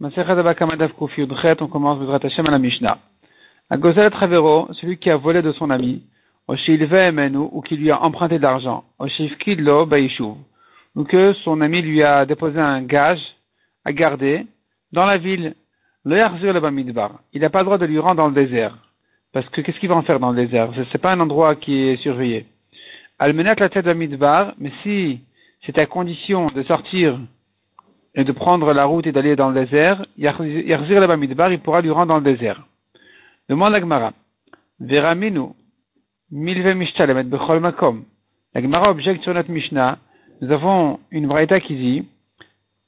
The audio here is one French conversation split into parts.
on commence Bezrat Hashem à la Mishnah. Travero, celui qui a volé de son ami, ou qui lui a emprunté de l'argent, ou que son ami lui a déposé un gage à garder dans la ville, le il n'a pas le droit de lui rendre dans le désert. Parce que qu'est-ce qu'il va en faire dans le désert? Ce n'est pas un endroit qui est surveillé. Almenat la tête midbar, mais si c'est à condition de sortir et de prendre la route et d'aller dans le désert, Yarzir la midbar, il pourra lui rendre dans le désert. Demande l'Agmara. Veraminu, milve mishtalemet bechol makom. L'Agmara objecte sur notre Mishnah. Nous avons une vraie qui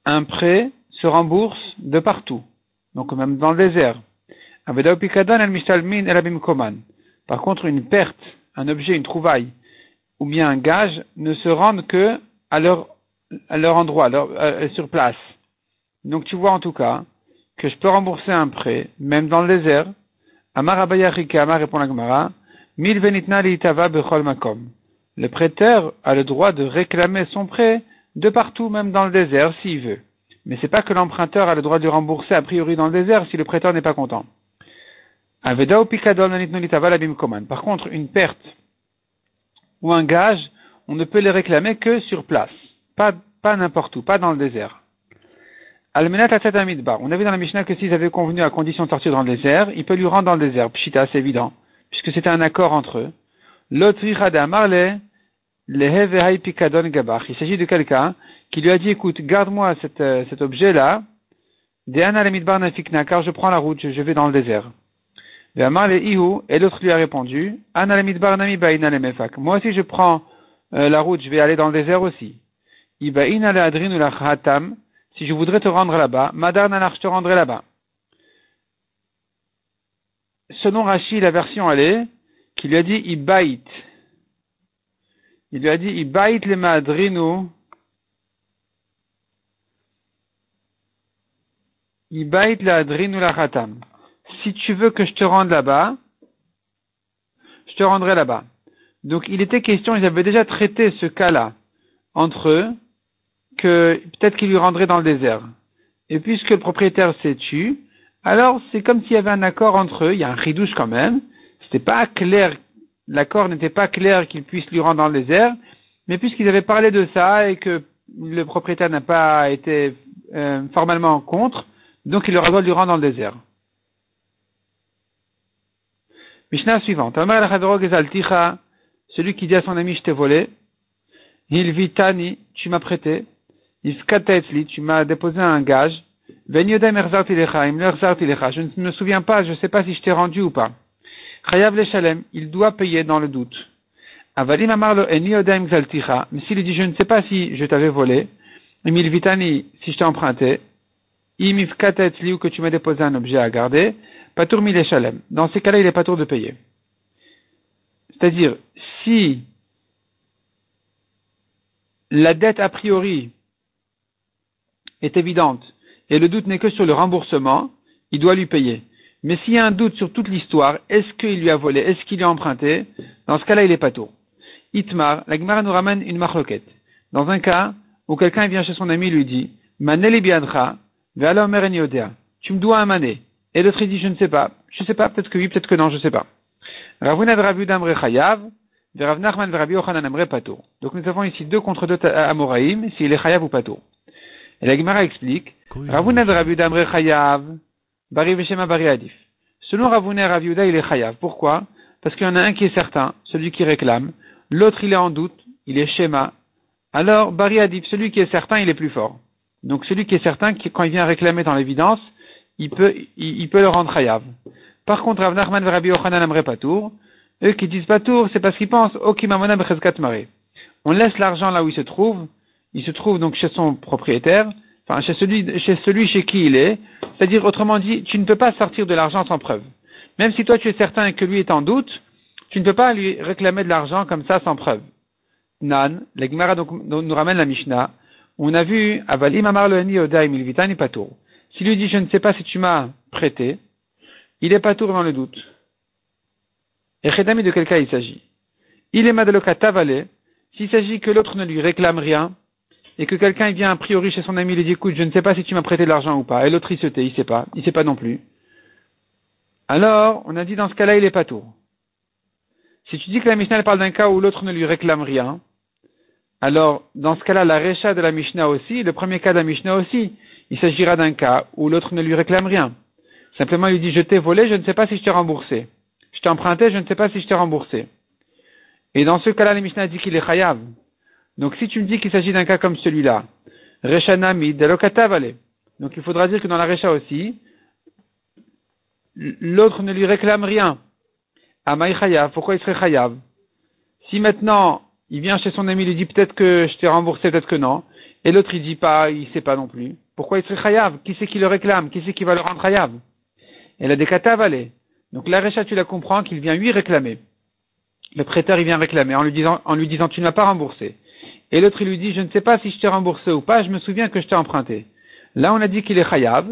un prêt se rembourse de partout. Donc même dans le désert. Par contre, une perte, un objet, une trouvaille, ou bien un gage, ne se rendent que à leur, à leur endroit, euh, sur place. Donc tu vois en tout cas que je peux rembourser un prêt, même dans le désert. Amar Amar répond la Gemara, Mil venitna bechol makom. Le prêteur a le droit de réclamer son prêt de partout, même dans le désert, s'il veut. Mais c'est pas que l'emprunteur a le droit de rembourser a priori dans le désert si le prêteur n'est pas content. Par contre, une perte ou un gage, on ne peut les réclamer que sur place, pas, n'importe où, pas dans le désert. Almenat. On a vu dans la Mishnah que s'ils avaient convenu à condition de sortir dans le désert, il peut lui rendre dans le désert. Pshita, c'est évident, puisque c'était un accord entre eux. Il s'agit de quelqu'un qui lui a dit, écoute, garde-moi cet, euh, cet objet-là, car je prends la route, je vais dans le désert. Et l'autre lui a répondu, moi aussi je prends euh, la route, je vais aller dans le désert aussi. Si je voudrais te rendre là-bas, Madar je te rendrai là-bas. Selon Rashi, la version elle est, qui lui a dit Ibait. Il lui a dit Ibait le Madrinu. Ibait le Adrinu la si tu veux que je te rende là-bas, je te rendrai là-bas. Donc il était question, ils avaient déjà traité ce cas-là entre eux, que peut-être qu'il lui rendrait dans le désert. Et puisque le propriétaire s'est tué, alors c'est comme s'il y avait un accord entre eux, il y a un ridouche quand même, c'était pas clair, l'accord n'était pas clair qu'il puisse lui rendre dans le désert, mais puisqu'ils avaient parlé de ça et que le propriétaire n'a pas été euh, formellement contre, donc il aura droit de lui rendre dans le désert. Mishnah suivante. Celui qui dit à son ami, je t'ai volé. Hilvitani, tu m'as prêté. Ifkatetli, tu m'as déposé un gage. Je ne me souviens pas, je ne sais pas si je t'ai rendu ou pas. Chayav Shalem, il doit payer dans le doute. Avalim amarlo eni mais s'il dit, je ne sais pas si je t'avais volé. Milvitani, si je t'ai emprunté. Imifkatetli, ou que tu m'as déposé un objet à garder. Patour Shalem. Dans ces cas-là, il est pas tour de payer. C'est-à-dire, si la dette a priori est évidente et le doute n'est que sur le remboursement, il doit lui payer. Mais s'il y a un doute sur toute l'histoire, est-ce qu'il lui a volé, est-ce qu'il lui a emprunté, dans ce cas-là, il est pas tour. Itmar, la Gemara nous ramène une marloquette. Dans un cas où quelqu'un vient chez son ami et lui dit, tu me dois un mané. Et l'autre dit, je ne sais pas. Je ne sais pas, peut-être que oui, peut-être que non, je ne sais pas. Donc nous avons ici deux contre deux Amoraïm, s'il est chayav ou pato. Et la Gemara explique, Selon Ravuna Raviuda, il est chayav. Pourquoi? Parce qu'il y en a un qui est certain, celui qui réclame, l'autre il est en doute, il est schéma. Alors, Bari Adif, celui qui est certain, il est plus fort. Donc celui qui est certain, quand il vient réclamer dans l'évidence, il peut, il, peut le rendre chayav. Par contre, Rav Nachman et Rabbi Yochanan aimeraient Patour. Eux qui disent Patour, c'est parce qu'ils pensent Okimamona Bechezkat Mare. On laisse l'argent là où il se trouve. Il se trouve donc chez son propriétaire, enfin chez celui, chez qui il est. C'est-à-dire, autrement dit, tu ne peux pas sortir de l'argent sans preuve. Même si toi tu es certain que lui est en doute, tu ne peux pas lui réclamer de l'argent comme ça sans preuve. Nan, la Gemara nous ramène la Mishnah. On a vu Avalim Amar Odaim Patour. S'il lui dit je ne sais pas si tu m'as prêté, il n'est pas tout dans le doute. Et Khedami de quel cas il s'agit Il est madaloka tavalé, s'il s'agit que l'autre ne lui réclame rien, et que quelqu'un vient a priori chez son ami et lui dit écoute, je ne sais pas si tu m'as prêté de l'argent ou pas, et l'autre il se tait, il sait pas, il sait pas non plus. Alors, on a dit dans ce cas-là, il est pas tour. Si tu dis que la Mishnah parle d'un cas où l'autre ne lui réclame rien, alors dans ce cas-là, la récha de la Mishnah aussi, le premier cas de la Mishnah aussi, il s'agira d'un cas où l'autre ne lui réclame rien. Simplement, il lui dit je t'ai volé, je ne sais pas si je t'ai remboursé. Je t'ai emprunté, je ne sais pas si je t'ai remboursé. Et dans ce cas-là, la Mishnah dit qu'il est chayav. Donc si tu me dis qu'il s'agit d'un cas comme celui-là, Recha Nami, vale. Donc il faudra dire que dans la Recha aussi, l'autre ne lui réclame rien. Amaï chayav, pourquoi il serait chayav? Si maintenant il vient chez son ami, il lui dit peut-être que je t'ai remboursé, peut-être que non, et l'autre il dit pas, il sait pas non plus. Pourquoi il serait chayav? Qui c'est qui le réclame? Qui c'est qui va le rendre chayav? Et la décata valé. Donc la Recha, tu la comprends qu'il vient lui réclamer. Le prêteur il vient réclamer en lui disant, en lui disant tu ne m'as pas remboursé. Et l'autre, il lui dit, je ne sais pas si je t'ai remboursé ou pas, je me souviens que je t'ai emprunté. Là, on a dit qu'il est chayav,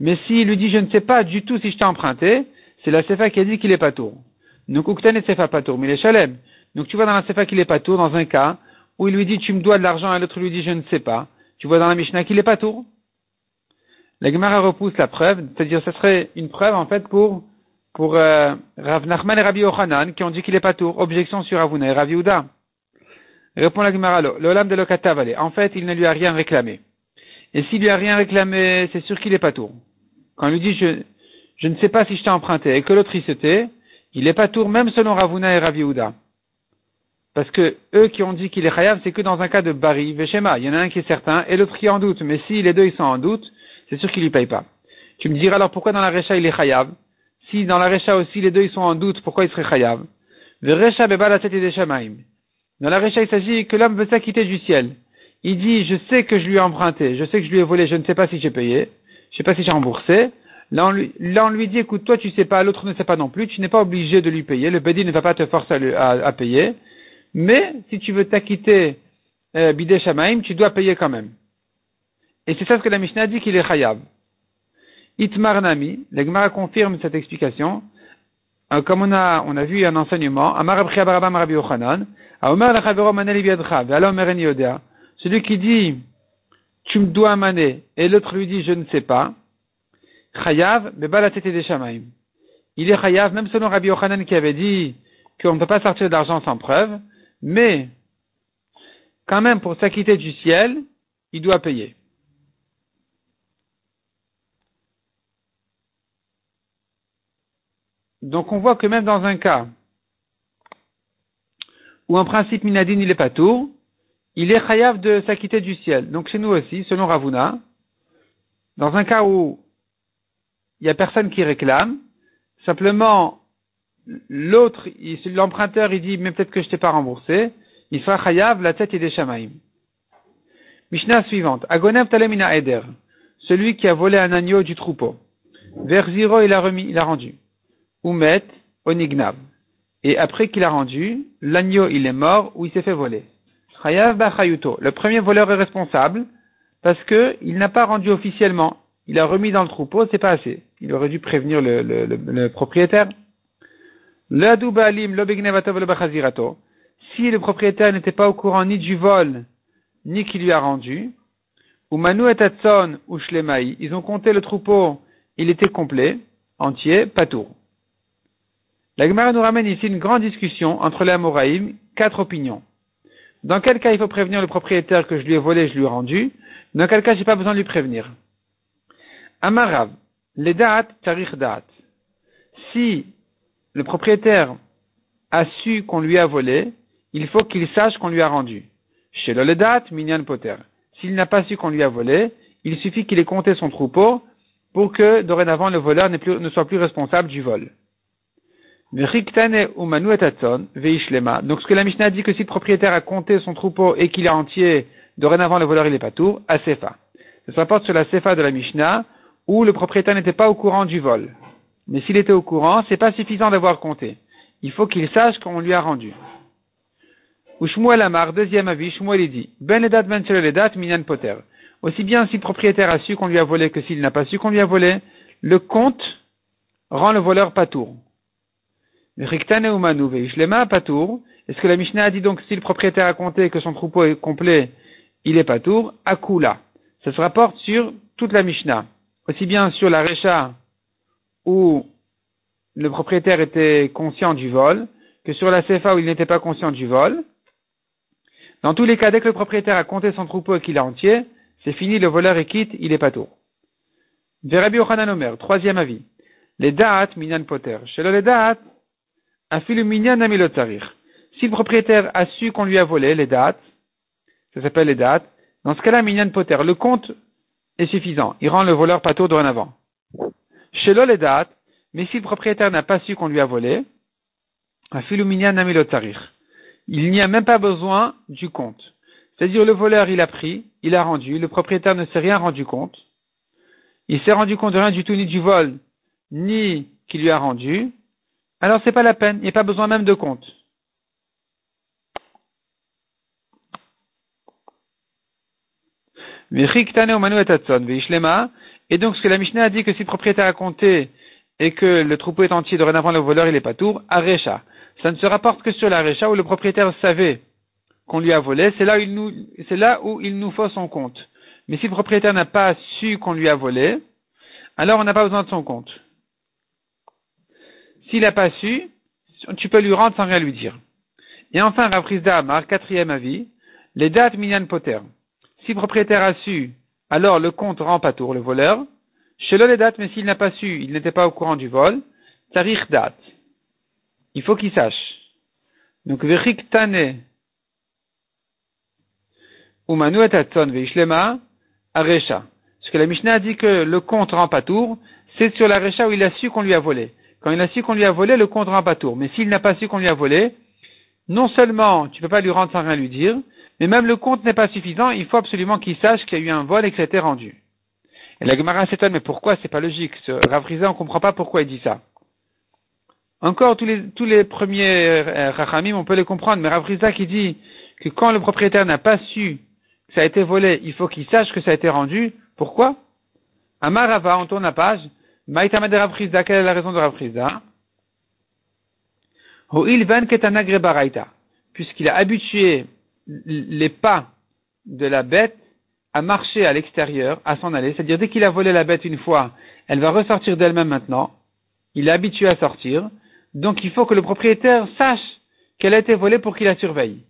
mais s'il lui dit, je ne sais pas du tout si je t'ai emprunté, c'est la sefa qui a dit qu'il est pas tour. Donc, Uktan est sefa pas tour, mais il est chalem. Donc, tu vois dans la sefa qu'il est pas tour, dans un cas où il lui dit, tu me dois de l'argent, et l'autre lui dit, je ne sais pas. Tu vois dans la Mishnah qu'il est pas tour. La Gemara repousse la preuve, c'est-à-dire, ce serait une preuve, en fait, pour, pour, euh, Rav Nachman et Rabbi Yochanan, qui ont dit qu'il est pas tour. Objection sur Avuna et Rav. Répond la Gemara, l'olam de l'okatav, en fait, il ne lui a rien réclamé. Et s'il lui a rien réclamé, c'est sûr qu'il est pas tour. Quand il lui dit, je, ne sais pas si je t'ai emprunté, et que l'autre il se tait, il est pas tour, même selon Ravuna et Raviouda. Parce que eux qui ont dit qu'il est chayav, c'est que dans un cas de bari, veshema. Il y en a un qui est certain, et l'autre qui est en doute. Mais si les deux ils sont en doute, c'est sûr qu'il lui paye pas. Tu me diras alors pourquoi dans la recha il est chayav? Si dans la recha aussi les deux ils sont en doute, pourquoi il serait chayav? Verecha beba la tête des shamaim. Dans la Récha, il s'agit que l'homme veut s'acquitter du ciel. Il dit, je sais que je lui ai emprunté, je sais que je lui ai volé, je ne sais pas si j'ai payé, je ne sais pas si j'ai remboursé. Là on, lui, dit, écoute, toi tu sais pas, l'autre ne sait pas non plus, tu n'es pas obligé de lui payer, le Bédi ne va pas te forcer à, payer, mais si tu veux t'acquitter euh, Bidé tu dois payer quand même. Et c'est ça ce que la Mishnah dit qu'il est Chayav. Itmar Nami, la confirme cette explication, euh, comme on a, on a vu un enseignement, Amar Rabbi Yochanan, celui qui dit, tu me dois mané, et l'autre lui dit, je ne sais pas, chayav, mais la tête des shamaim. Il est chayav, même selon Rabbi Yochanan qui avait dit qu'on ne peut pas sortir d'argent sans preuve, mais, quand même, pour s'acquitter du ciel, il doit payer. Donc on voit que même dans un cas où en principe Minadin il est pas tour, il est chayav de s'acquitter du ciel. Donc chez nous aussi, selon Ravuna, dans un cas où il n'y a personne qui réclame, simplement l'autre, l'emprunteur, il dit, mais peut-être que je t'ai pas remboursé, il fera chayav la tête et des shamaim. Mishnah suivante. Agonev talemina eder. Celui qui a volé un agneau du troupeau. Vers zéro, il a remis, il a rendu. Oumet, onignav. Et après qu'il a rendu, l'agneau il est mort ou il s'est fait voler. Le premier voleur est responsable parce qu'il n'a pas rendu officiellement. Il a remis dans le troupeau, c'est pas assez. Il aurait dû prévenir le, le, le, propriétaire. Si le propriétaire n'était pas au courant ni du vol, ni qu'il lui a rendu, ou Manu et ou Shlemaï, ils ont compté le troupeau, il était complet, entier, pas tour. La Gemara nous ramène ici une grande discussion entre les Amoraïm, quatre opinions. Dans quel cas il faut prévenir le propriétaire que je lui ai volé, je lui ai rendu? Dans quel cas j'ai pas besoin de lui prévenir? Amarav, les dates, tarich date. Si le propriétaire a su qu'on lui a volé, il faut qu'il sache qu'on lui a rendu. Chez le date, minyan poter. S'il n'a pas su qu'on lui a volé, il suffit qu'il ait compté son troupeau pour que dorénavant le voleur ne soit plus responsable du vol. Donc ce que la Mishnah dit que si le propriétaire a compté son troupeau et qu'il est entier, dorénavant le voleur il est pas tout, à Sefa. Ça se rapporte sur la Sefa de la Mishnah où le propriétaire n'était pas au courant du vol. Mais s'il était au courant, c'est pas suffisant d'avoir compté. Il faut qu'il sache qu'on lui a rendu. Ou Amar, deuxième avis, Shmuel dit, Ben edat ben minyan poter. Aussi bien si le propriétaire a su qu'on lui a volé que s'il n'a pas su qu'on lui a volé, le compte rend le voleur pas tour. Est-ce que la Mishnah a dit donc si le propriétaire a compté que son troupeau est complet, il est pas tour, Akula. Ça se rapporte sur toute la Mishnah. Aussi bien sur la Recha où le propriétaire était conscient du vol, que sur la Sefa où il n'était pas conscient du vol. Dans tous les cas, dès que le propriétaire a compté son troupeau et qu'il est entier, c'est fini, le voleur est quitte, il est pas tour. Verabi Ochanan Omer, troisième avis. Les dates, minyan poter. Chez les dates. Si le propriétaire a su qu'on lui a volé les dates, ça s'appelle les dates, dans ce cas-là, minyan poter, le compte est suffisant. Il rend le voleur pato dorénavant. Chez les dates, mais si le propriétaire n'a pas su qu'on lui a volé. Il n'y a même pas besoin du compte. C'est-à-dire le voleur, il a pris, il a rendu, le propriétaire ne s'est rien rendu compte. Il s'est rendu compte de rien du tout, ni du vol, ni qu'il lui a rendu. Alors c'est pas la peine, il n'y a pas besoin même de compte. Et donc, ce que la Mishnah a dit que si le propriétaire a compté et que le troupeau est entier, dorénavant le voleur il est pas tour, Arecha. Ça ne se rapporte que sur la Recha où le propriétaire savait qu'on lui a volé, c'est là où il nous faut son compte. Mais si le propriétaire n'a pas su qu'on lui a volé, alors on n'a pas besoin de son compte. S'il n'a pas su, tu peux lui rendre sans rien lui dire. Et enfin, Raprisda Amar, quatrième avis, les dates minyan poter. Si le propriétaire a su, alors le compte rend pas tour le voleur. Chez le les dates, mais s'il n'a pas su, il n'était pas au courant du vol, tarich date. Il faut qu'il sache. Donc, vechik tane, umanu et veishlema, aresha. Parce que la Mishnah dit que le compte rend pas tour, c'est sur la Recha où il a su qu'on lui a volé. Quand il a su qu'on lui a volé, le compte rend pas tour. Mais s'il n'a pas su qu'on lui a volé, non seulement tu peux pas lui rendre sans rien lui dire, mais même le compte n'est pas suffisant, il faut absolument qu'il sache qu'il y a eu un vol et que ça a été rendu. Et la Gemara s'étonne, mais pourquoi? C'est pas logique Ce Ravrisa, on comprend pas pourquoi il dit ça. Encore, tous les, tous les premiers euh, Rachamim, on peut les comprendre, mais Ravrisa qui dit que quand le propriétaire n'a pas su que ça a été volé, il faut qu'il sache que ça a été rendu. Pourquoi? Amarava, on tourne la page. Maïtama de Ravrisa, quelle est la raison de Ravrisa Puisqu'il a habitué les pas de la bête à marcher à l'extérieur, à s'en aller. C'est-à-dire, dès qu'il a volé la bête une fois, elle va ressortir d'elle-même maintenant. Il est habitué à sortir. Donc, il faut que le propriétaire sache qu'elle a été volée pour qu'il la surveille.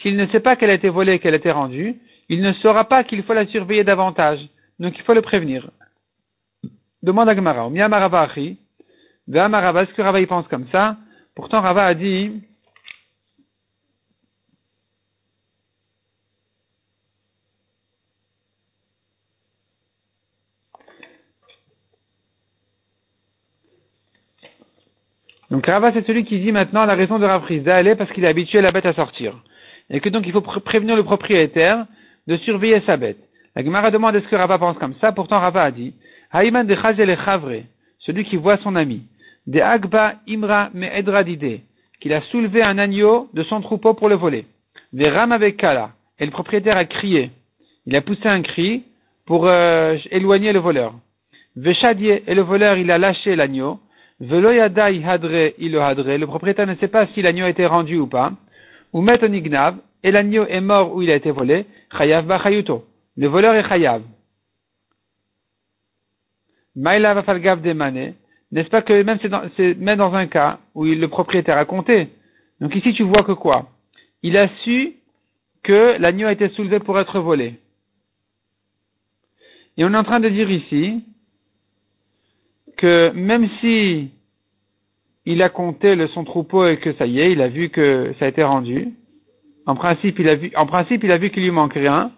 S'il ne sait pas qu'elle a été volée et qu'elle a été rendue, il ne saura pas qu'il faut la surveiller davantage. Donc, il faut le prévenir. Demande à Gemara. Est-ce que Rava y pense comme ça? Pourtant, Rava a dit, Donc Rava, c'est celui qui dit maintenant la raison de Rav elle est parce qu'il est habitué la bête à sortir. Et que donc il faut prévenir le propriétaire de surveiller sa bête. La Gemara demande est-ce que Rava pense comme ça, pourtant Rava a dit, Haïman de Chavre, celui qui voit son ami, de Agba Imra Me'edra qu'il a soulevé un agneau de son troupeau pour le voler. Des Ram avec Kala, et le propriétaire a crié. Il a poussé un cri pour euh, éloigner le voleur. Veshadie, et le voleur il a lâché l'agneau, hadre le propriétaire ne sait pas si l'agneau a été rendu ou pas, ou met et l'agneau est mort ou il a été volé, chayav bachayuto. Le voleur est chayav. Maïla va demane, n'est-ce pas que même c'est même dans un cas où le propriétaire a compté. Donc ici tu vois que quoi? Il a su que l'agneau a été soulevé pour être volé. Et on est en train de dire ici que même si il a compté le, son troupeau et que ça y est, il a vu que ça a été rendu, en principe, il a vu, en principe, il a vu qu'il lui manque rien,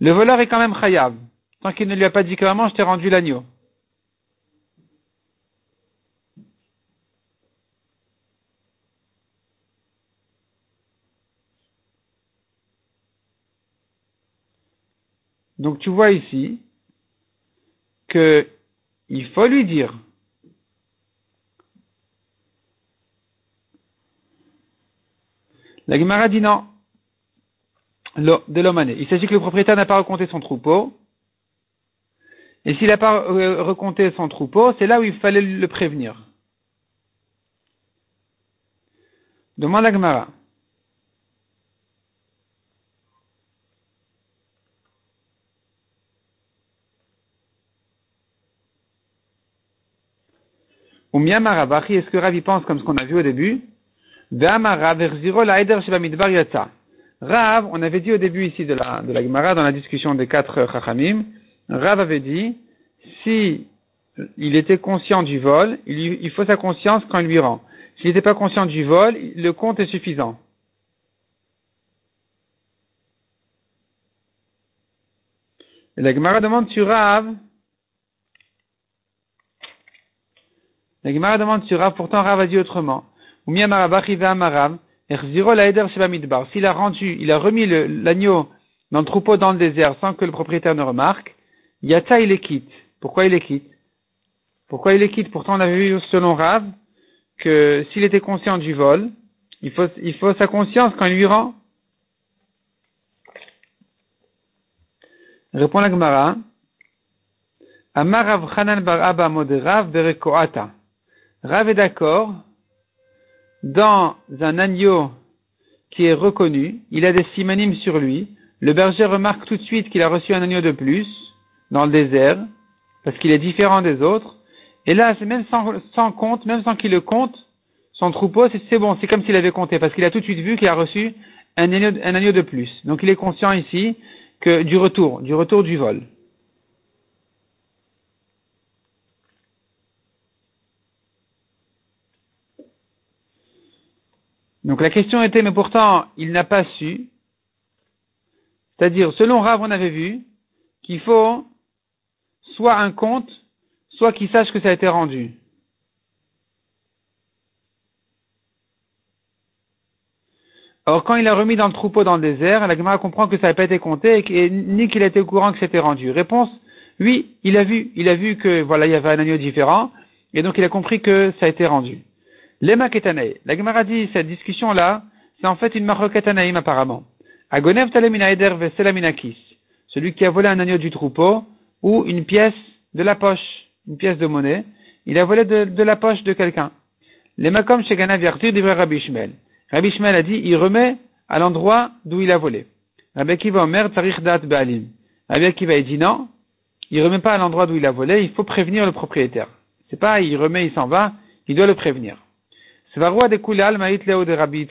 le voleur est quand même khayab, tant qu'il ne lui a pas dit clairement, je t'ai rendu l'agneau. Donc tu vois ici que il faut lui dire. La Gemara dit non. De l'homané. Il s'agit que le propriétaire n'a pas recompté son troupeau. Et s'il n'a pas euh, recompté son troupeau, c'est là où il fallait le prévenir. Demande à Gmara. Marabachi, est-ce que Ravi pense comme ce qu'on a vu au début? Rav, on avait dit au début ici de la, de la Gemara, dans la discussion des quatre euh, Chachamim, Rav avait dit, si il était conscient du vol, il, faut sa conscience quand il lui rend. S'il n'était pas conscient du vol, le compte est suffisant. La Gemara demande sur Rav, la Gemara demande sur Rav, pourtant Rav a dit autrement. S'il a rendu, il a remis l'agneau dans le troupeau dans le désert sans que le propriétaire ne remarque, Yata il est quitte. Pourquoi il est quitte? Pourquoi il est quitte? Pourtant on avait vu selon Rav que s'il était conscient du vol, il faut, il faut sa conscience quand il lui rend. Répond la Gemara. Amarav Hanan bar Abba Moderav Berekoata. Rav est d'accord dans un agneau qui est reconnu, il a des simanimes sur lui. Le berger remarque tout de suite qu'il a reçu un agneau de plus dans le désert, parce qu'il est différent des autres. Et là, c'est même sans, compte, même sans qu'il le compte, son troupeau, c'est bon, c'est comme s'il avait compté, parce qu'il a tout de suite vu qu'il a reçu un agneau, un agneau de plus. Donc il est conscient ici que du retour, du retour du vol. Donc la question était, mais pourtant, il n'a pas su. C'est-à-dire, selon Rav, on avait vu qu'il faut soit un compte, soit qu'il sache que ça a été rendu. Alors quand il a remis dans le troupeau dans le désert, la Gemara comprend que ça n'a pas été compté et, ni qu'il a été au courant que c'était rendu. Réponse, oui, il a vu, il a vu que voilà, il y avait un agneau différent, et donc il a compris que ça a été rendu. Lema Ketanae. La Gemara dit, cette discussion-là, c'est en fait une maroketanaïm apparemment. Agonev eder veselaminakis. Celui qui a volé un agneau du troupeau, ou une pièce de la poche, une pièce de monnaie, il a volé de, la poche de quelqu'un. Lema comme chez Ganav Yartur Rabbi Ishmael. Rabbi Ishmael a dit, il remet à l'endroit d'où il a volé. Rabbi Akiva Omer Tarich Dat Baalim. Rabbi Akiva a dit non, il remet pas à l'endroit d'où il a volé, il faut prévenir le propriétaire. C'est pas, il remet, il s'en va, il doit le prévenir. de Rabbi.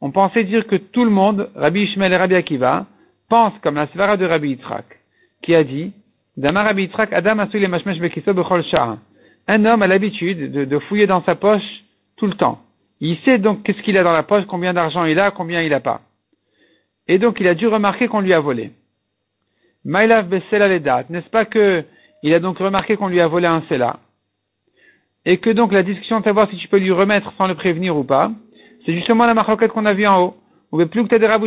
On pensait dire que tout le monde, Rabbi Ishmael et Rabbi Akiva, pensent comme la svara de Rabbi Yitzhak, qui a dit, Adam Un homme a l'habitude de, fouiller dans sa poche tout le temps. Il sait donc qu'est-ce qu'il a dans la poche, combien d'argent il a, combien il n'a pas. Et donc il a dû remarquer qu'on lui a volé. Maïlav n'est-ce pas que il a donc remarqué qu'on lui a volé un sela? Et que donc la discussion de savoir si tu peux lui remettre sans le prévenir ou pas, c'est justement la marloquette qu'on a vue en haut. Veut plus que de Rav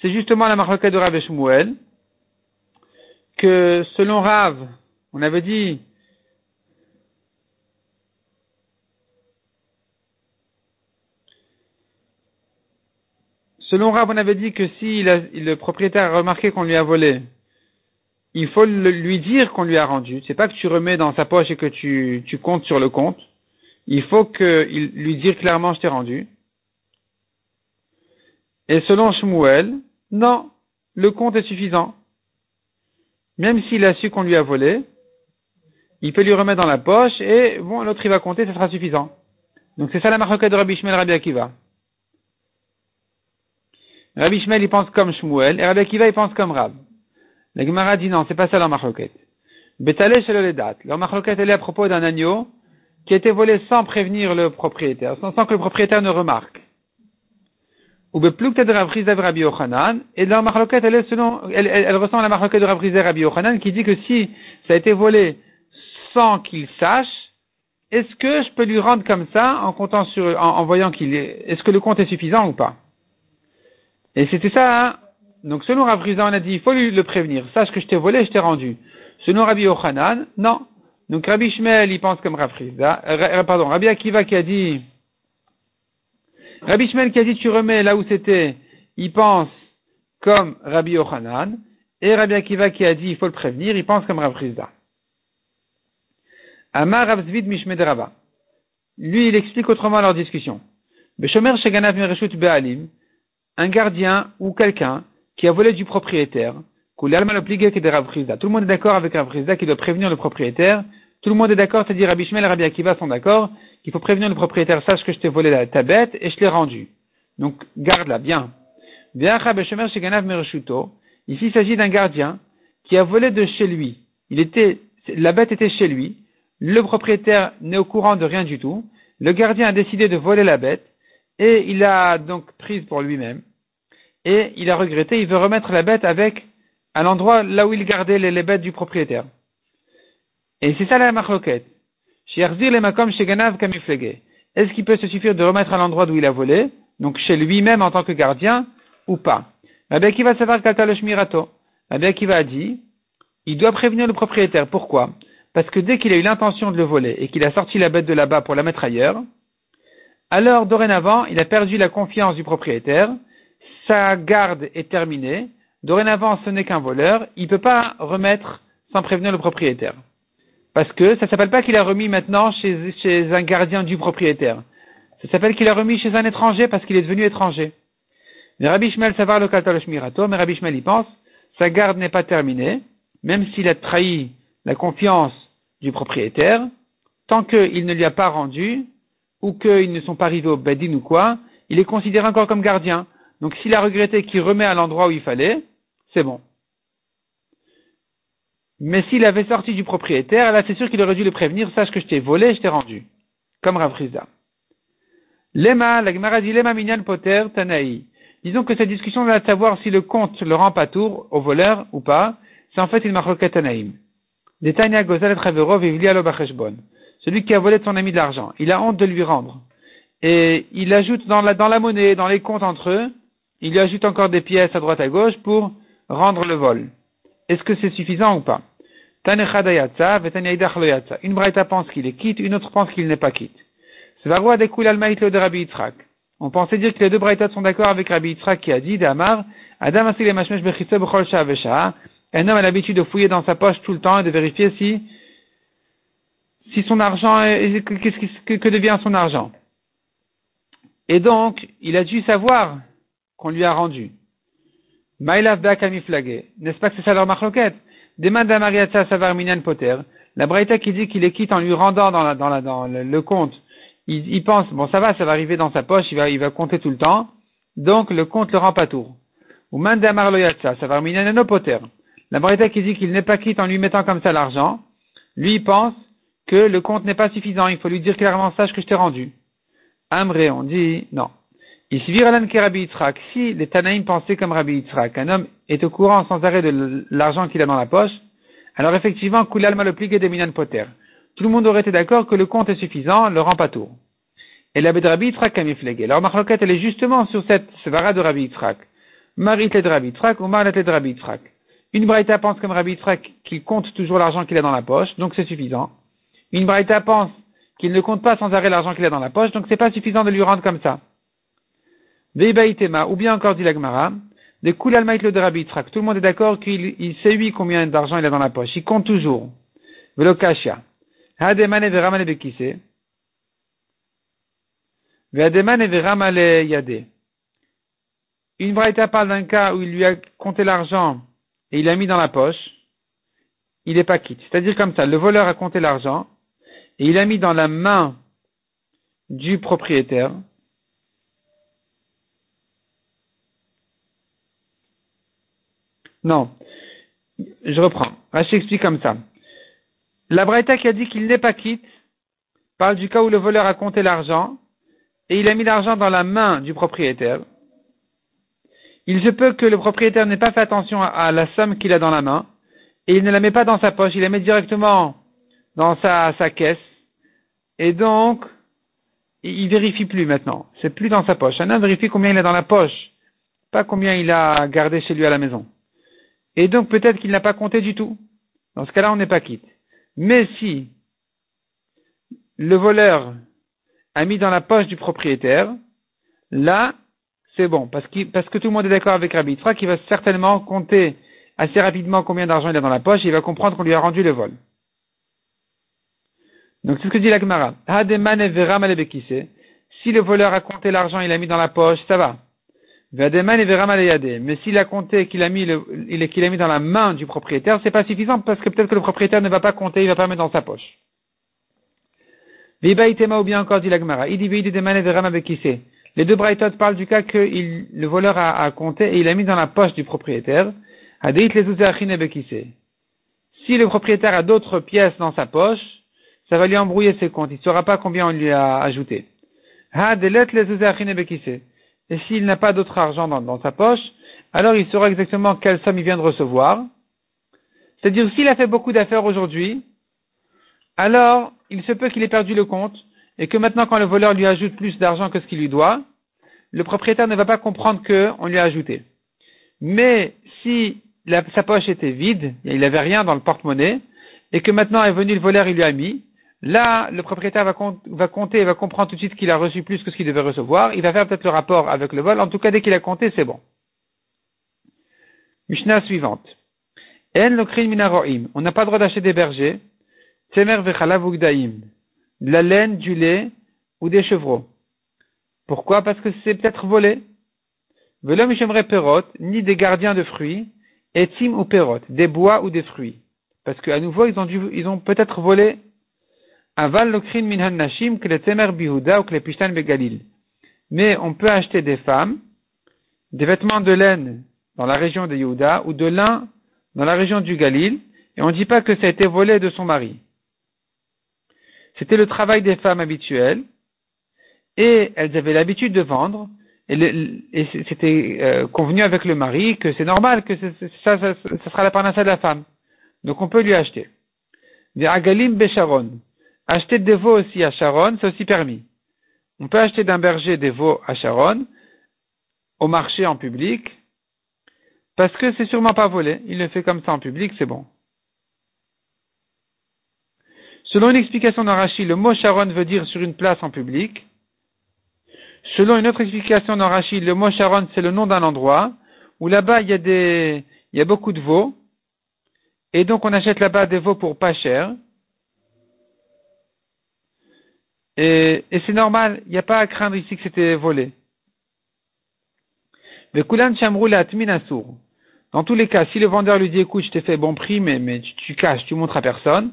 C'est justement la marloquette de Rav Shmuel que selon Rav, on avait dit Selon Rav, on avait dit que si le propriétaire a remarqué qu'on lui a volé, il faut lui dire qu'on lui a rendu. C'est pas que tu remets dans sa poche et que tu, comptes sur le compte. Il faut que, il, lui dire clairement je t'ai rendu. Et selon Shmuel, non, le compte est suffisant. Même s'il a su qu'on lui a volé, il peut lui remettre dans la poche et bon, l'autre il va compter, ça sera suffisant. Donc c'est ça la marque de Rabbi Shmuel Rabbi Akiva. Rabbi Shmuel il pense comme Shmuel et Rabbi Akiva il pense comme Rab. La Gemara dit non, c'est pas ça leur marloquette. Betale chez le. Leur marloquette, elle est à propos d'un agneau qui a été volé sans prévenir le propriétaire, sans, que le propriétaire ne remarque. Ou de Rabbi Yochanan, et leur marloquette, elle est selon, elle, elle, ressemble à la marloquette de Rabbi Rabbi Yochanan qui dit que si ça a été volé sans qu'il sache, est-ce que je peux lui rendre comme ça en comptant sur, en, voyant qu'il est, est-ce que le compte est suffisant ou pas? Et c'était ça, hein, donc selon Rav on a dit, il faut lui le prévenir. Sache que je t'ai volé, je t'ai rendu. Selon Rabbi Yochanan, non. Donc Rabbi Shmuel, il pense comme Rav euh, pardon, Rabbi Akiva qui a dit, Rabbi Shmuel qui a dit, tu remets là où c'était, il pense comme Rabbi Yochanan. Et Rabbi Akiva qui a dit, il faut le prévenir, il pense comme Rav Amar Rav Zvid Mishmed Rabba. Lui, il explique autrement leur discussion. Be'alim, un gardien ou quelqu'un qui a volé du propriétaire, tout le monde est d'accord avec Rav qui doit prévenir le propriétaire, Tout le monde est d'accord, c'est-à-dire Rabbi et Rabbi Akiva sont d'accord qu'il faut prévenir le propriétaire, sache que je t'ai volé ta bête et je l'ai rendue. Donc, garde-la bien. Ici, il s'agit d'un gardien qui a volé de chez lui. Il était, la bête était chez lui. Le propriétaire n'est au courant de rien du tout. Le gardien a décidé de voler la bête et il l'a donc prise pour lui-même. Et il a regretté, il veut remettre la bête avec, à l'endroit là où il gardait les, bêtes du propriétaire. Et c'est ça la marloquette. Est-ce qu'il peut se suffire de remettre à l'endroit d'où il a volé, donc chez lui-même en tant que gardien, ou pas? Rabbi Akiva savoir le shmirato. Rabbi Akiva a dit, il doit prévenir le propriétaire. Pourquoi? Parce que dès qu'il a eu l'intention de le voler et qu'il a sorti la bête de là-bas pour la mettre ailleurs, alors dorénavant, il a perdu la confiance du propriétaire, sa garde est terminée, dorénavant ce n'est qu'un voleur, il ne peut pas remettre sans prévenir le propriétaire. Parce que ça s'appelle pas qu'il a remis maintenant chez, un gardien du propriétaire. Ça s'appelle qu'il a remis chez un étranger parce qu'il est devenu étranger. Mais Rabbi Shmuel savoir le katalosh mirato, mais Rabbi Shmuel y pense, sa garde n'est pas terminée, même s'il a trahi la confiance du propriétaire, tant qu'il ne lui a pas rendu, ou qu'ils ne sont pas arrivés au bedin ou quoi, il est considéré encore comme gardien. Donc s'il a regretté qu'il remet à l'endroit où il fallait, c'est bon. Mais s'il avait sorti du propriétaire, là c'est sûr qu'il aurait dû le prévenir, sache que je t'ai volé, je t'ai rendu. Comme Rav Lema, la Gemara dit Lema minyan poter tanaï. Disons que cette discussion va savoir si le compte le rend pas tour au voleur ou pas. C'est en fait une marloquette anaïm. Celui qui a volé de son ami de l'argent, il a honte de lui rendre. Et il ajoute dans la, dans la monnaie, dans les comptes entre eux, il lui ajoute encore des pièces à droite à gauche pour rendre le vol. Est-ce que c'est suffisant ou pas? Une braïta pense qu'il est quitte, une autre pense qu'il n'est pas quitte. De Rabbi Yitzhak. On pensait dire que les deux braïtas sont d'accord avec Rabbi Yitzhak qui a dit, d'Amar, Adam un homme a l'habitude de fouiller dans sa poche tout le temps et de vérifier si, si son argent, qu'est-ce que, que devient son argent. Et donc, il a dû savoir qu'on lui a rendu. N'est-ce pas que c'est ça leur marloquette? Poter. La braïta qui dit qu'il est quitte en lui rendant dans, la, dans, la, dans le compte il, pense, bon, ça va, ça va arriver dans sa poche, il va, il va compter tout le temps, donc le compte le rend pas tour. Ou mandamar loyatsa, un poter. La Braïta qui dit qu'il n'est pas quitte en lui mettant comme ça l'argent, lui il pense que le compte n'est pas suffisant, il faut lui dire clairement sache que je t'ai rendu. Amré, on dit non. Ici, que Rabbi Yitzhak, si les Tanaïm pensaient comme Rabbi Yitzhak, un homme est au courant sans arrêt de l'argent qu'il a dans la poche, alors effectivement, Kulal le plié des minan poter tout le monde aurait été d'accord que le compte est suffisant, le rend pas tour. Et la Rabbi Yitzhak kamiflege. Alors, Machloket, elle est justement sur cette svara de Rabbi Yitzhak. Marit de Rabbi Yitzhak ou Marit de Rabbi Yitzhak. Une Braïta pense comme Rabbi Yitzhak qu'il compte toujours l'argent qu'il a dans la poche, donc c'est suffisant. Une Braïta pense qu'il ne compte pas sans arrêt l'argent qu'il a dans la poche, donc c'est pas suffisant de lui rendre comme ça. Veibaïtema, ou bien encore dit l'Agmara, de Kulal de Rabbi Yitzhak. Tout le monde est d'accord qu'il sait lui combien d'argent il a dans la poche. Il compte toujours. Velokashia. Hademane veramale bekise. Ve'ademane veramale yade. Une parle d'un cas où il lui a compté l'argent et il l'a mis dans la poche. Il n'est pas quitte. C'est-à-dire comme ça, le voleur a compté l'argent et il l'a mis dans la main du propriétaire. Non. Je reprends. Je explique comme ça. La Braïta qui a dit qu'il n'est pas quitte parle du cas où le voleur a compté l'argent et il a mis l'argent dans la main du propriétaire. Il se peut que le propriétaire n'ait pas fait attention à, la somme qu'il a dans la main et il ne la met pas dans sa poche, il la met directement dans sa, sa caisse et donc il vérifie plus maintenant. C'est plus dans sa poche. Un homme vérifie combien il a dans la poche, pas combien il a gardé chez lui à la maison. Et donc peut-être qu'il n'a pas compté du tout. Dans ce cas-là, on n'est pas quitte. Mais si le voleur a mis dans la poche du propriétaire, là, c'est bon, parce, que tout le monde est d'accord avec Rabbi Yitzhak, qu'il va certainement compter assez rapidement combien d'argent il a dans la poche et il va comprendre qu'on lui a rendu le vol. Donc c'est ce que dit l'Agmara. Si le voleur a compté l'argent, il a mis dans la poche, ça va. Mais s'il a compté qu'il a mis qu'il a mis dans la main du propriétaire, c'est pas suffisant parce que peut-être que le propriétaire ne va pas compter, il va pas mettre dans sa poche. Vibaïtema ou bien encore dit l'agmara. Les deux braïtot parlent du cas que le voleur a, compté et il a mis dans la poche du propriétaire. Hadeit les Si le propriétaire a d'autres pièces dans sa poche, ça va lui embrouiller ses comptes. Il ne saura pas combien on lui a ajouté. Et s'il n'a pas d'autre argent dans, sa poche, alors il saura exactement quelle somme il vient de recevoir. C'est-à-dire, s'il a fait beaucoup d'affaires aujourd'hui, alors il se peut qu'il ait perdu le compte et que maintenant, quand le voleur lui ajoute plus d'argent que ce qu'il lui doit, le propriétaire ne va pas comprendre qu'on lui a ajouté. Mais si sa poche était vide, il n'avait rien dans le porte-monnaie, et que maintenant est venu le voleur, il lui a mis, Là, le propriétaire va, compter et va comprendre tout de suite qu'il a reçu plus que ce qu'il devait recevoir. Il va faire peut-être le rapport avec le vol. En tout cas, dès qu'il a compté, c'est bon. Mishnah suivante. En lokrin minaroim. On n'a pas le droit d'acheter des bergers. Temer de la laine, du lait ou des chevreaux. Pourquoi? Parce que c'est peut-être volé. Velo mishemre perot, ni des gardiens de fruits, etim ou perot, des bois ou des fruits. Parce qu'à nouveau, ils ont peut-être volé Aval lokrin minhan nashim que le bihuda ou que le begalil. Mais on peut acheter des femmes, des vêtements de laine dans la région de Yehuda ou de lin dans la région du Galil, et on ne dit pas que ça a été volé de son mari. C'était le travail des femmes habituelles, et elles avaient l'habitude de vendre, et, c'était euh, convenu avec le mari que c'est normal que ça, ça, sera la parnassa de la femme. Donc on peut lui acheter. Des agalim besharon. Acheter des veaux aussi à Sharon, c'est aussi permis. On peut acheter d'un berger des veaux à Sharon, au marché en public, parce que c'est sûrement pas volé. Il le fait comme ça en public, c'est bon. Selon une explication d'Arachi, le mot Sharon veut dire sur une place en public. Selon une autre explication d'Arachi, le mot Sharon, c'est le nom d'un endroit où là-bas il y a des, il y a beaucoup de veaux. Et donc on achète là-bas des veaux pour pas cher. Et, c'est normal, il n'y a pas à craindre ici que c'était volé. Dans tous les cas, si le vendeur lui dit écoute, je t'ai fait bon prix, mais, mais tu, caches, tu montres à personne.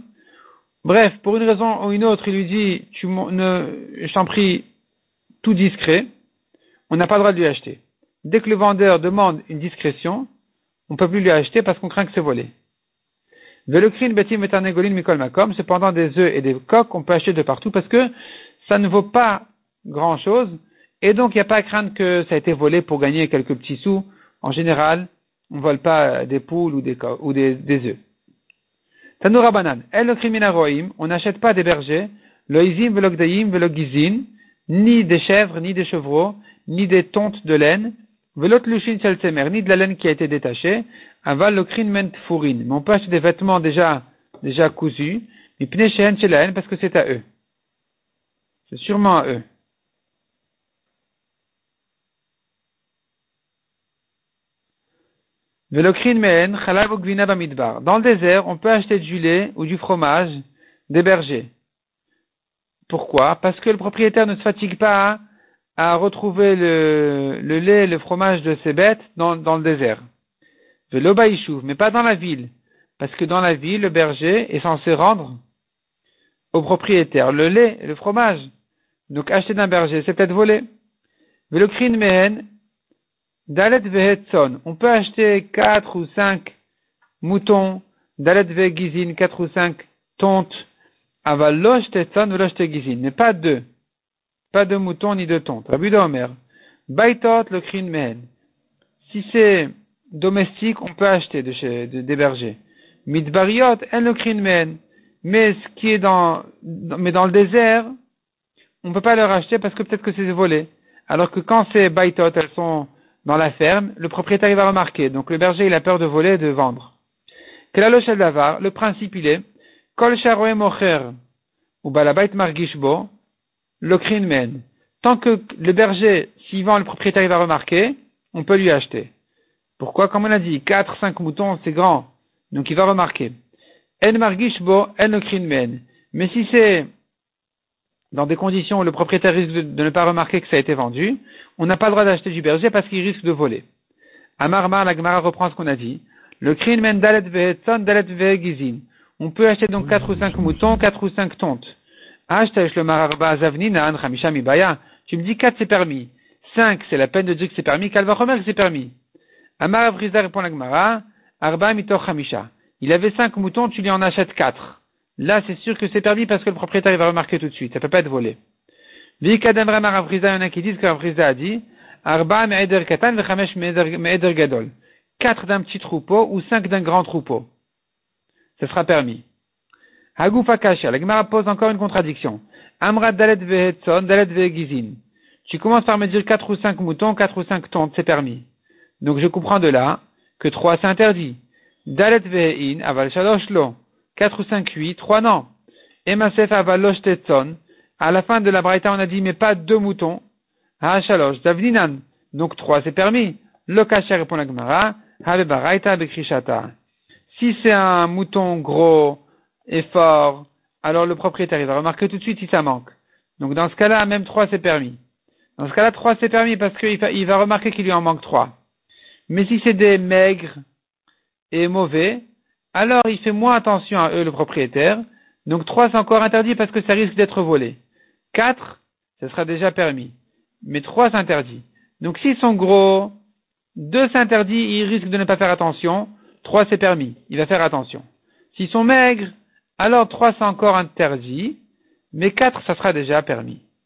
Bref, pour une raison ou une autre, il lui dit tu ne, je t'en prie, tout discret, on n'a pas le droit de lui acheter. Dès que le vendeur demande une discrétion, on ne peut plus lui acheter parce qu'on craint que c'est volé. Cependant, des œufs et des coques, on peut acheter de partout parce que ça ne vaut pas grand chose. Et donc, il n'y a pas à craindre que ça a été volé pour gagner quelques petits sous. En général, on ne vole pas des poules ou des, ou des, œufs. Tanoura banan. El on n'achète pas des bergers, loizim velogdaim velogizin, ni des chèvres, ni des chevreaux, ni des tontes de laine, velot lushin ni de la laine qui a été détachée, aval lokrin ment fourin. Mais on peut acheter des vêtements déjà, déjà cousus, mais pnechehen chez parce que c'est à eux. C'est sûrement à eux. Velokrin mehen, chalav bamidbar. Dans le désert, on peut acheter du lait ou du fromage des bergers. Pourquoi? Parce que le propriétaire ne se fatigue pas à, retrouver le, le, lait et le fromage de ses bêtes dans le désert. Velobaïchou, mais pas dans la ville. Parce que dans la ville, le berger est censé rendre au propriétaire le lait et le fromage. Donc acheter d'un berger, c'est peut-être volé. Velokrin mehen, dalet vehetson. On peut acheter quatre ou cinq moutons, dalet vegizin, quatre ou cinq tontes, avalosh tetson, velosh gizin. Mais pas deux. Pas de moutons ni de tontes. Rabbi Omer. Baitot le mehen. Si c'est domestique, on peut acheter de chez, des bergers. Midbariot, men. Mais ce qui est dans, mais dans le désert, on ne peut pas leur acheter parce que peut-être que c'est volé. Alors que quand c'est baitot, elles sont dans la ferme, le propriétaire va remarquer. Donc le berger, il a peur de voler de vendre. Le principe, il est, kol mocher, ou balabait margishbo, men. Tant que le berger, s'il vend, le propriétaire, il va remarquer, on peut lui acheter. Pourquoi Comme on a dit, 4, 5 moutons, c'est grand. Donc il va remarquer. En margishbo, en. Mais si c'est dans des conditions où le propriétaire risque de, ne pas remarquer que ça a été vendu, on n'a pas le droit d'acheter du berger parce qu'il risque de voler. Amarmar, la Gemara reprend ce qu'on a dit. Le men dalet dalet vehegizin. On peut acheter donc 4 ou 5 moutons, 4 ou 5 tontes. Tu me dis 4 c'est permis. 5 c'est la peine de dire que c'est permis. Kalvachomer que c'est permis. Amar Avriza répond la. Arba mitoch hamisha. Il avait 5 moutons, tu lui en achètes 4. Là c'est sûr que c'est permis parce que le propriétaire va remarquer tout de suite. Ça peut pas être volé. Vikadem Ramar Avriza, il y en a qui disent qu'Avriza a dit Arba me'eder katan vechamesh me'eder gadol. 4 d'un petit troupeau ou 5 d'un grand troupeau. Ce sera permis. Hagoufa Kasha, la Gemara pose encore une contradiction. Amra Dalet Vehetson, Dalet Vehegizin. Tu commences par me dire 4 ou 5 moutons, 4 ou 5 tontes, c'est permis. Donc je comprends de là que 3 c'est interdit. Dalet Vehin, Aval Shalosh Lo. 4 ou 5, 8, 3 non. Emasef Avalosh Tetson. À la fin de la Braïta, on a dit, mais pas deux moutons. Ha Shalosh. Donc 3 c'est permis. Le Kasha répond la Gemara. Baraita Bekrishata. Si c'est un mouton gros, est fort, alors le propriétaire, il va remarquer tout de suite si ça manque. Donc dans ce cas-là, même 3 c'est permis. Dans ce cas-là, 3 c'est permis parce qu'il va, remarquer qu'il lui en manque 3. Mais si c'est des maigres et mauvais, alors il fait moins attention à eux, le propriétaire. Donc 3 c'est encore interdit parce que ça risque d'être volé. 4, ce sera déjà permis. Mais 3 c'est interdit. Donc s'ils sont gros, 2 c'est interdit, il risque de ne pas faire attention. 3 c'est permis, il va faire attention. S'ils sont maigres, alors trois c'est encore interdit, mais quatre ça sera déjà permis. Rabbi Omer Baitot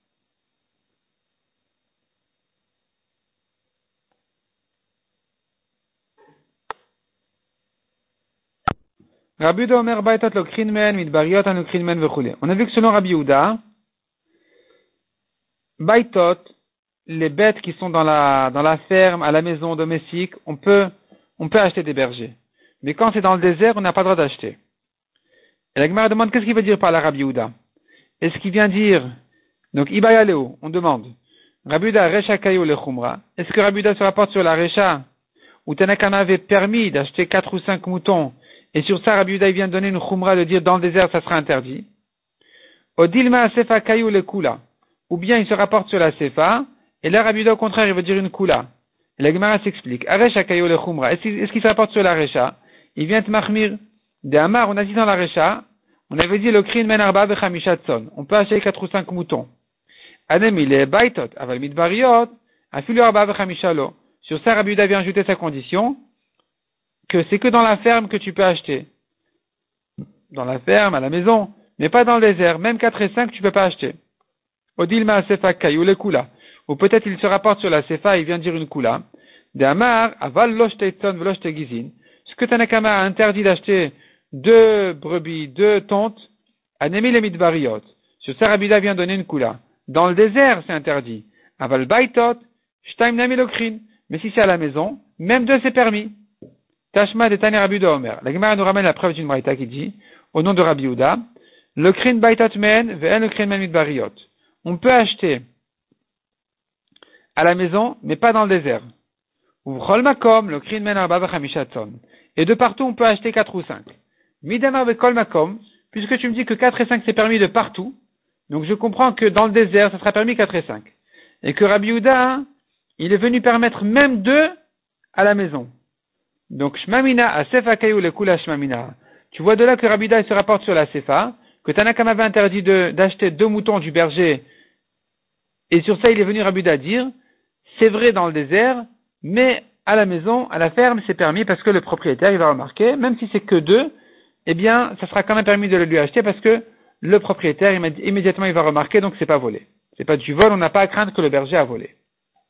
lo krinmen mitbariot anu krinmen vechule. On a vu que selon Rabbi Yehuda, Baitot, les bêtes qui sont dans la, dans la ferme, à la maison domestique, on peut, on peut acheter des bergers. Mais quand c'est dans le désert, on n'a pas le droit d'acheter. Et la Gemara demande qu'est-ce qu'il veut dire par la Rabbi Est-ce qu'il vient dire, donc Ibayaleo, on demande, Rabbi Yehuda Recha Kayo le Khumra, est-ce que Rabbi Yehuda se rapporte sur la Recha, où Tanakana avait permis d'acheter quatre ou cinq moutons, et sur ça Rabbi Yehuda vient donner une Khumra de dire dans le désert ça sera interdit. Odilma Sefa Kayo le Kula, ou bien il se rapporte sur la Sefa, et là Rabbi au contraire il veut dire une Kula. Et la Gemara s'explique, Arecha Kayo le Khumra, est-ce qu'il se rapporte sur la Recha? Il vient de Mahmir, de Amar, on a dit dans la Recha, on avait dit le krin men arba. On peut acheter quatre ou cinq moutons. Baitot, aval afilu arba. Sur ça, Rabbi vient ajouter sa condition, que c'est que dans la ferme que tu peux acheter. Dans la ferme, à la maison, mais pas dans le désert. Même 4 et 5, tu peux pas acheter. Odilma sefa ou le kula. Ou peut-être il se rapporte sur la sefa, il vient dire une kula. De Amar, aval. Ce que Tanakama a interdit d'acheter deux brebis, deux tontes, anemi les midbariot. Sur ça, Rabida vient donner une kula. Dans le désert, c'est interdit. Aval baitot, shtaim nami. Mais si c'est à la maison, même deux c'est permis. Tashma de Tani Rabbi Omer. La Gemara nous ramène la preuve d'une braïta qui dit, au nom de Rabbi Uda, le krin baitot men, ve'en le krin men midbariot. On peut acheter à la maison, mais pas dans le désert. Ou makom, le krin men Et de partout, on peut acheter quatre ou cinq. Midama makom, puisque tu me dis que 4 et 5 c'est permis de partout, donc je comprends que dans le désert, ça sera permis 4 et 5. Et que Rabbi Yehuda, il est venu permettre même deux à la maison. Donc, Shmamina, a Sefa le Kula Shmamina. Tu vois de là que Rabbi se rapporte sur la Sefa, que Tanakam avait interdit d'acheter deux moutons du berger, et sur ça il est venu Rabbi dire, c'est vrai dans le désert, mais à la maison, à la ferme, c'est permis parce que le propriétaire, il va remarquer, même si c'est que deux, eh bien, ça sera quand même permis de le lui acheter parce que le propriétaire, immédiatement, il va remarquer, donc c'est pas volé. C'est pas du vol, on n'a pas à craindre que le berger a volé.